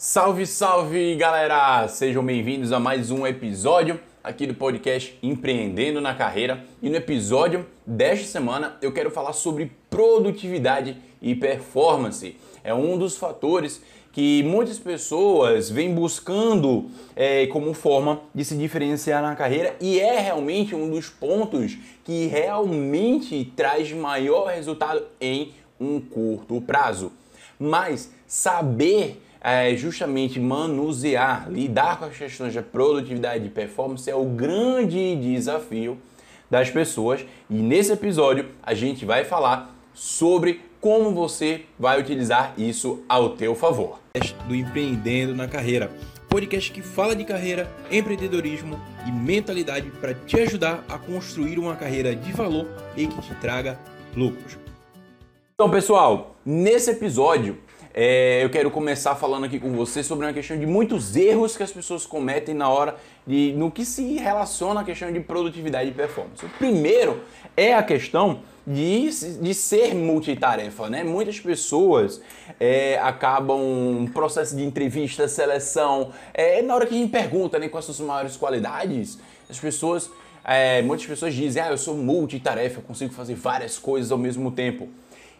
Salve, salve galera! Sejam bem-vindos a mais um episódio aqui do podcast Empreendendo na Carreira. E no episódio desta semana eu quero falar sobre produtividade e performance. É um dos fatores que muitas pessoas vêm buscando é, como forma de se diferenciar na carreira e é realmente um dos pontos que realmente traz maior resultado em um curto prazo. Mas saber é, justamente manusear, lidar com as questões de produtividade e performance é o grande desafio das pessoas. E nesse episódio a gente vai falar sobre como você vai utilizar isso ao teu favor. Do Empreendendo na Carreira, podcast que fala de carreira, empreendedorismo e mentalidade para te ajudar a construir uma carreira de valor e que te traga lucros. Então, pessoal, nesse episódio é, eu quero começar falando aqui com você sobre uma questão de muitos erros que as pessoas cometem na hora de no que se relaciona à questão de produtividade e performance. O primeiro é a questão de, de ser multitarefa, né? Muitas pessoas é, acabam um processo de entrevista, seleção, é, na hora que a gente pergunta né, quais são as maiores qualidades, as pessoas, é, muitas pessoas dizem, ah, eu sou multitarefa, eu consigo fazer várias coisas ao mesmo tempo.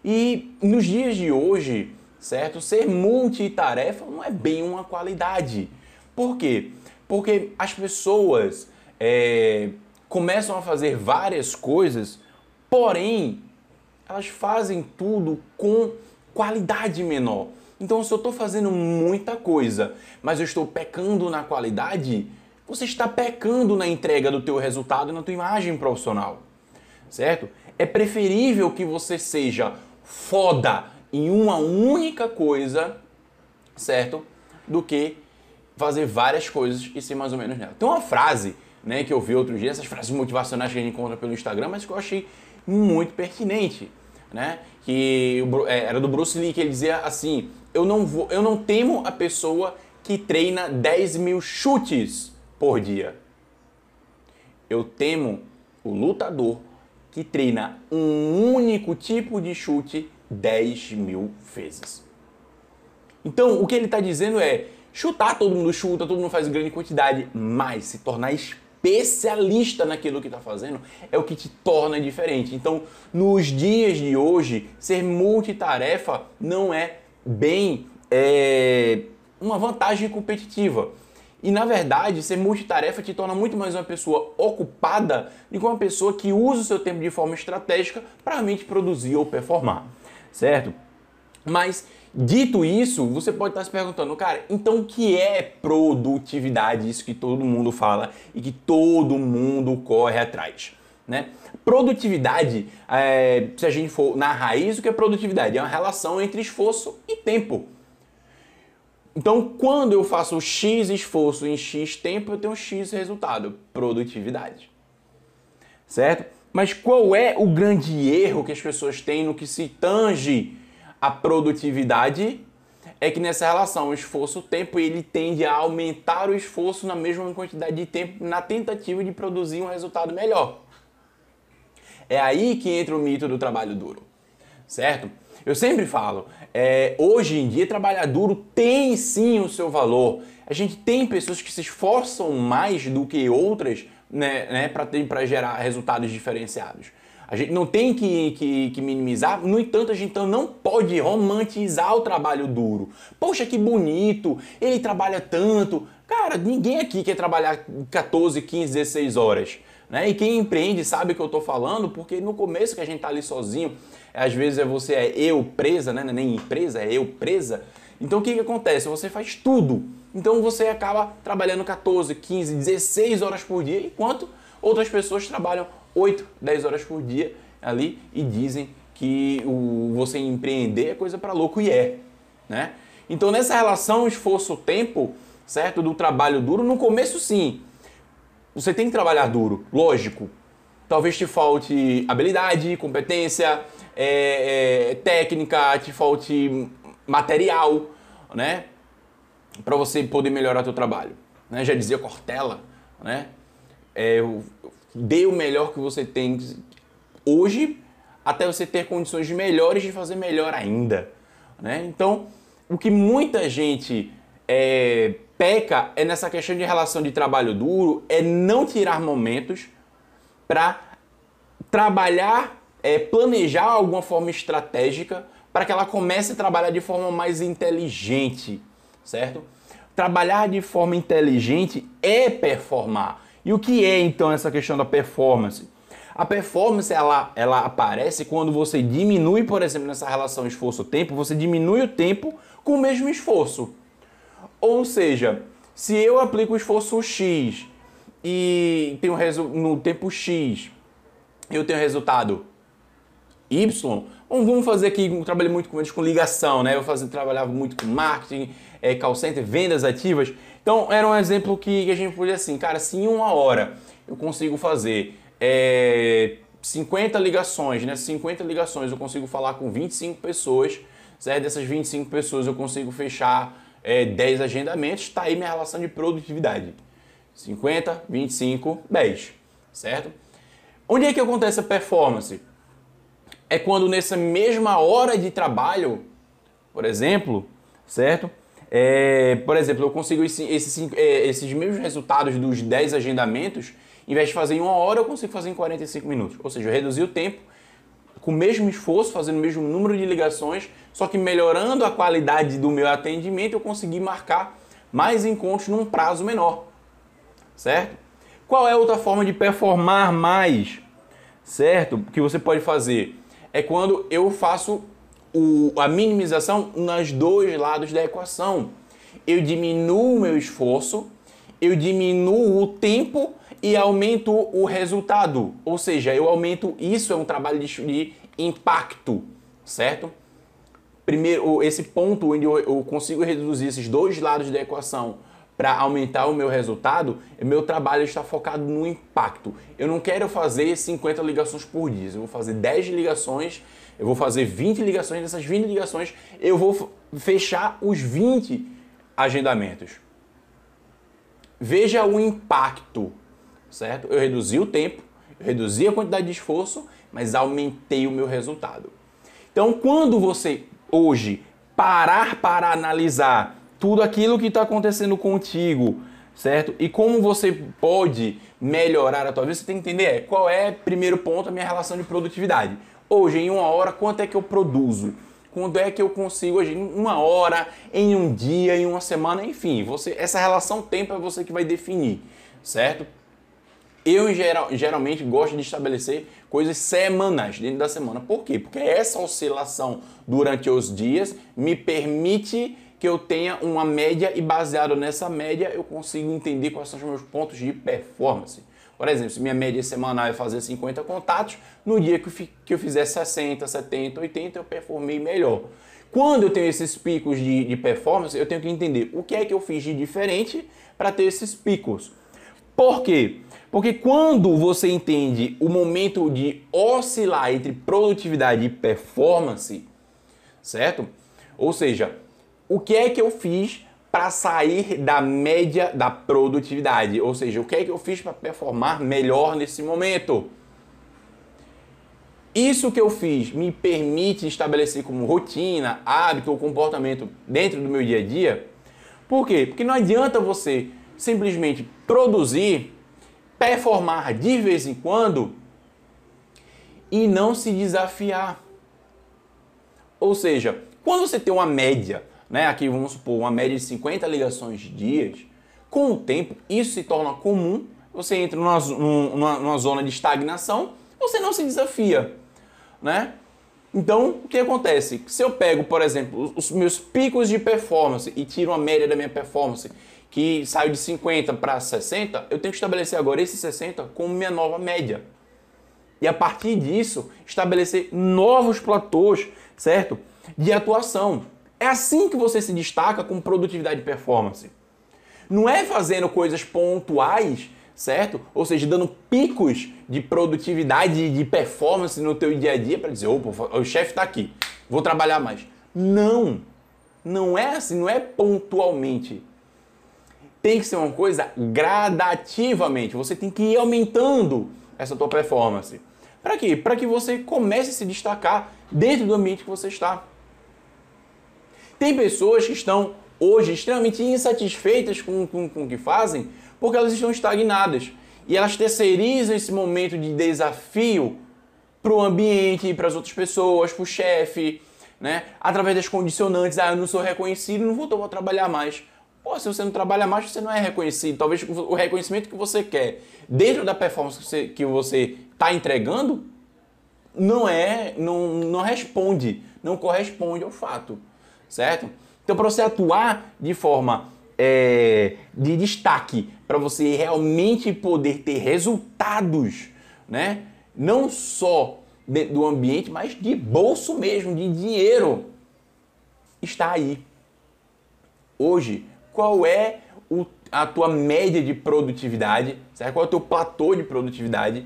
E nos dias de hoje, certo? Ser multitarefa não é bem uma qualidade. Por quê? Porque as pessoas é, começam a fazer várias coisas, porém elas fazem tudo com qualidade menor. Então, se eu estou fazendo muita coisa, mas eu estou pecando na qualidade, você está pecando na entrega do teu resultado e na tua imagem profissional, certo? É preferível que você seja foda em uma única coisa, certo? Do que fazer várias coisas e ser mais ou menos nela. Tem uma frase, né, que eu vi outro dia, essas frases motivacionais que a gente encontra pelo Instagram, mas que eu achei muito pertinente, né? Que é, era do Bruce Lee, que ele dizia assim: eu não, vou, eu não temo a pessoa que treina 10 mil chutes por dia. Eu temo o lutador que treina um único tipo de chute 10 mil vezes. Então, o que ele está dizendo é: chutar, todo mundo chuta, todo mundo faz grande quantidade, mas se tornar especialista naquilo que está fazendo é o que te torna diferente. Então, nos dias de hoje, ser multitarefa não é bem é, uma vantagem competitiva. E na verdade, ser multitarefa te torna muito mais uma pessoa ocupada do que uma pessoa que usa o seu tempo de forma estratégica para realmente produzir ou performar certo? Mas dito isso, você pode estar se perguntando, cara, então o que é produtividade? Isso que todo mundo fala e que todo mundo corre atrás. Né? Produtividade, é, se a gente for na raiz, o que é produtividade? É uma relação entre esforço e tempo. Então, quando eu faço X esforço em X tempo, eu tenho X resultado, produtividade. Certo? Mas qual é o grande erro que as pessoas têm no que se tange à produtividade? É que nessa relação esforço-tempo ele tende a aumentar o esforço na mesma quantidade de tempo na tentativa de produzir um resultado melhor. É aí que entra o mito do trabalho duro, certo? Eu sempre falo, é, hoje em dia trabalhar duro tem sim o seu valor. A gente tem pessoas que se esforçam mais do que outras né, né, para gerar resultados diferenciados. A gente não tem que, que, que, minimizar, no entanto, a gente então não pode romantizar o trabalho duro. Poxa, que bonito, ele trabalha tanto. Cara, ninguém aqui quer trabalhar 14, 15, 16 horas. Né? E quem empreende sabe o que eu estou falando, porque no começo que a gente está ali sozinho, às vezes é você é eu presa, né? é nem empresa, é eu presa. Então o que, que acontece? Você faz tudo. Então você acaba trabalhando 14, 15, 16 horas por dia, enquanto outras pessoas trabalham 8, 10 horas por dia ali e dizem que o, você empreender é coisa para louco e é, né? Então nessa relação esforço-tempo, certo, do trabalho duro, no começo sim, você tem que trabalhar duro, lógico. Talvez te falte habilidade, competência, é, é, técnica, te falte material, né? Para você poder melhorar teu trabalho. Né? Já dizia Cortella, né? É, dê o melhor que você tem hoje até você ter condições melhores de fazer melhor ainda. Né? Então, o que muita gente é, peca é nessa questão de relação de trabalho duro, é não tirar momentos para trabalhar, é, planejar alguma forma estratégica para que ela comece a trabalhar de forma mais inteligente, certo? Trabalhar de forma inteligente é performar. E o que é então essa questão da performance? A performance ela, ela aparece quando você diminui, por exemplo, nessa relação esforço-tempo, você diminui o tempo com o mesmo esforço. Ou seja, se eu aplico o esforço X e tenho no tempo X, eu tenho resultado Y, vamos fazer aqui, eu trabalhei muito com com ligação, né? Eu fazia, trabalhava muito com marketing, é, call center, vendas ativas. Então era um exemplo que, a gente podia assim, cara, se em uma hora eu consigo fazer é, 50 ligações, né? 50 ligações eu consigo falar com 25 pessoas, certo? Dessas 25 pessoas eu consigo fechar é, 10 agendamentos, está aí minha relação de produtividade. 50, 25, 10, certo? Onde é que acontece a performance? É quando nessa mesma hora de trabalho, por exemplo, certo? É, por exemplo, eu consigo esse, esses, é, esses mesmos resultados dos 10 agendamentos, em vez de fazer em uma hora, eu consigo fazer em 45 minutos. Ou seja, eu reduzi o tempo com o mesmo esforço, fazendo o mesmo número de ligações, só que melhorando a qualidade do meu atendimento, eu consegui marcar mais encontros num prazo menor. Certo? Qual é outra forma de performar mais? Certo? Que você pode fazer é quando eu faço o, a minimização nos dois lados da equação. Eu diminuo o meu esforço, eu diminuo o tempo e aumento o resultado. Ou seja, eu aumento isso é um trabalho de, impacto, certo? Primeiro, esse ponto onde eu consigo reduzir esses dois lados da equação para aumentar o meu resultado, meu trabalho está focado no impacto. Eu não quero fazer 50 ligações por dia, eu vou fazer 10 ligações, eu vou fazer 20 ligações, dessas 20 ligações eu vou fechar os 20 agendamentos. Veja o impacto certo? Eu reduzi o tempo, eu reduzi a quantidade de esforço, mas aumentei o meu resultado. Então, quando você hoje parar para analisar tudo aquilo que está acontecendo contigo, certo? E como você pode melhorar a tua vida, você tem que entender é, qual é, primeiro ponto, a minha relação de produtividade. Hoje, em uma hora, quanto é que eu produzo? Quando é que eu consigo hoje, em uma hora, em um dia, em uma semana, enfim, você, essa relação tempo é você que vai definir, certo? Eu geral, geralmente gosto de estabelecer coisas semanais dentro da semana. Por quê? Porque essa oscilação durante os dias me permite que eu tenha uma média e baseado nessa média eu consigo entender quais são os meus pontos de performance. Por exemplo, se minha média semanal é fazer 50 contatos, no dia que eu fizer 60, 70, 80, eu performei melhor. Quando eu tenho esses picos de, de performance, eu tenho que entender o que é que eu fiz de diferente para ter esses picos. Por quê? Porque quando você entende o momento de oscilar entre produtividade e performance, certo? Ou seja, o que é que eu fiz para sair da média da produtividade? Ou seja, o que é que eu fiz para performar melhor nesse momento? Isso que eu fiz me permite estabelecer como rotina, hábito ou comportamento dentro do meu dia a dia? Por quê? Porque não adianta você simplesmente produzir performar de vez em quando e não se desafiar. Ou seja, quando você tem uma média, né, aqui vamos supor, uma média de 50 ligações dias, com o tempo isso se torna comum, você entra numa, numa, numa zona de estagnação, você não se desafia, né? Então, o que acontece? Se eu pego, por exemplo, os meus picos de performance e tiro a média da minha performance que saiu de 50 para 60, eu tenho que estabelecer agora esse 60 como minha nova média. E a partir disso, estabelecer novos platôs, certo? De atuação. É assim que você se destaca com produtividade e performance. Não é fazendo coisas pontuais, certo? Ou seja, dando picos de produtividade e de performance no teu dia a dia para dizer, opa, o chefe está aqui, vou trabalhar mais. Não, não é assim, não é pontualmente tem que ser uma coisa gradativamente. Você tem que ir aumentando essa tua performance. Para quê? Para que você comece a se destacar dentro do ambiente que você está. Tem pessoas que estão hoje extremamente insatisfeitas com, com, com o que fazem porque elas estão estagnadas. E elas terceirizam esse momento de desafio para o ambiente, para as outras pessoas, para o chefe, né? Através das condicionantes, ah, eu não sou reconhecido, não vou, vou trabalhar mais. Pô, se você não trabalha mais, você não é reconhecido. Talvez o reconhecimento que você quer dentro da performance que você está entregando não é, não, não responde, não corresponde ao fato, certo? Então, para você atuar de forma é, de destaque, para você realmente poder ter resultados, né? Não só do ambiente, mas de bolso mesmo, de dinheiro, está aí. Hoje, qual é o, a tua média de produtividade? Certo? Qual é o teu platô de produtividade?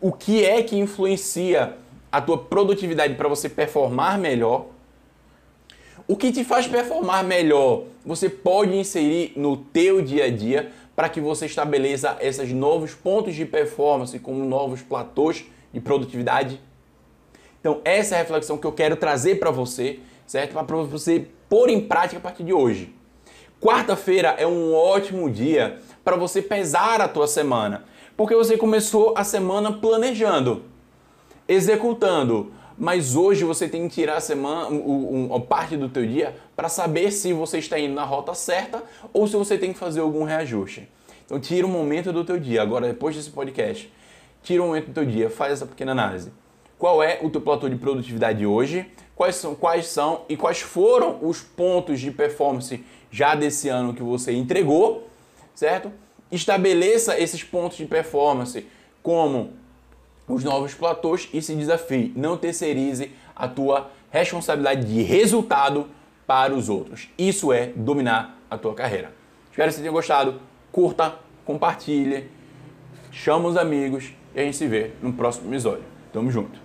O que é que influencia a tua produtividade para você performar melhor? O que te faz performar melhor, você pode inserir no teu dia a dia para que você estabeleça esses novos pontos de performance como novos platôs de produtividade. Então, essa é a reflexão que eu quero trazer para você, certo? Para você pôr em prática a partir de hoje. Quarta-feira é um ótimo dia para você pesar a tua semana, porque você começou a semana planejando, executando, mas hoje você tem que tirar a semana, uma parte do teu dia para saber se você está indo na rota certa ou se você tem que fazer algum reajuste. Então tira um momento do teu dia, agora depois desse podcast, tira um momento do teu dia, faz essa pequena análise. Qual é o teu platô de produtividade hoje? Quais são, quais são e quais foram os pontos de performance já desse ano que você entregou, certo? Estabeleça esses pontos de performance como os novos platôs e se desafie. Não terceirize a tua responsabilidade de resultado para os outros. Isso é dominar a tua carreira. Espero que você tenha gostado. Curta, compartilhe, chama os amigos e a gente se vê no próximo episódio. Tamo junto.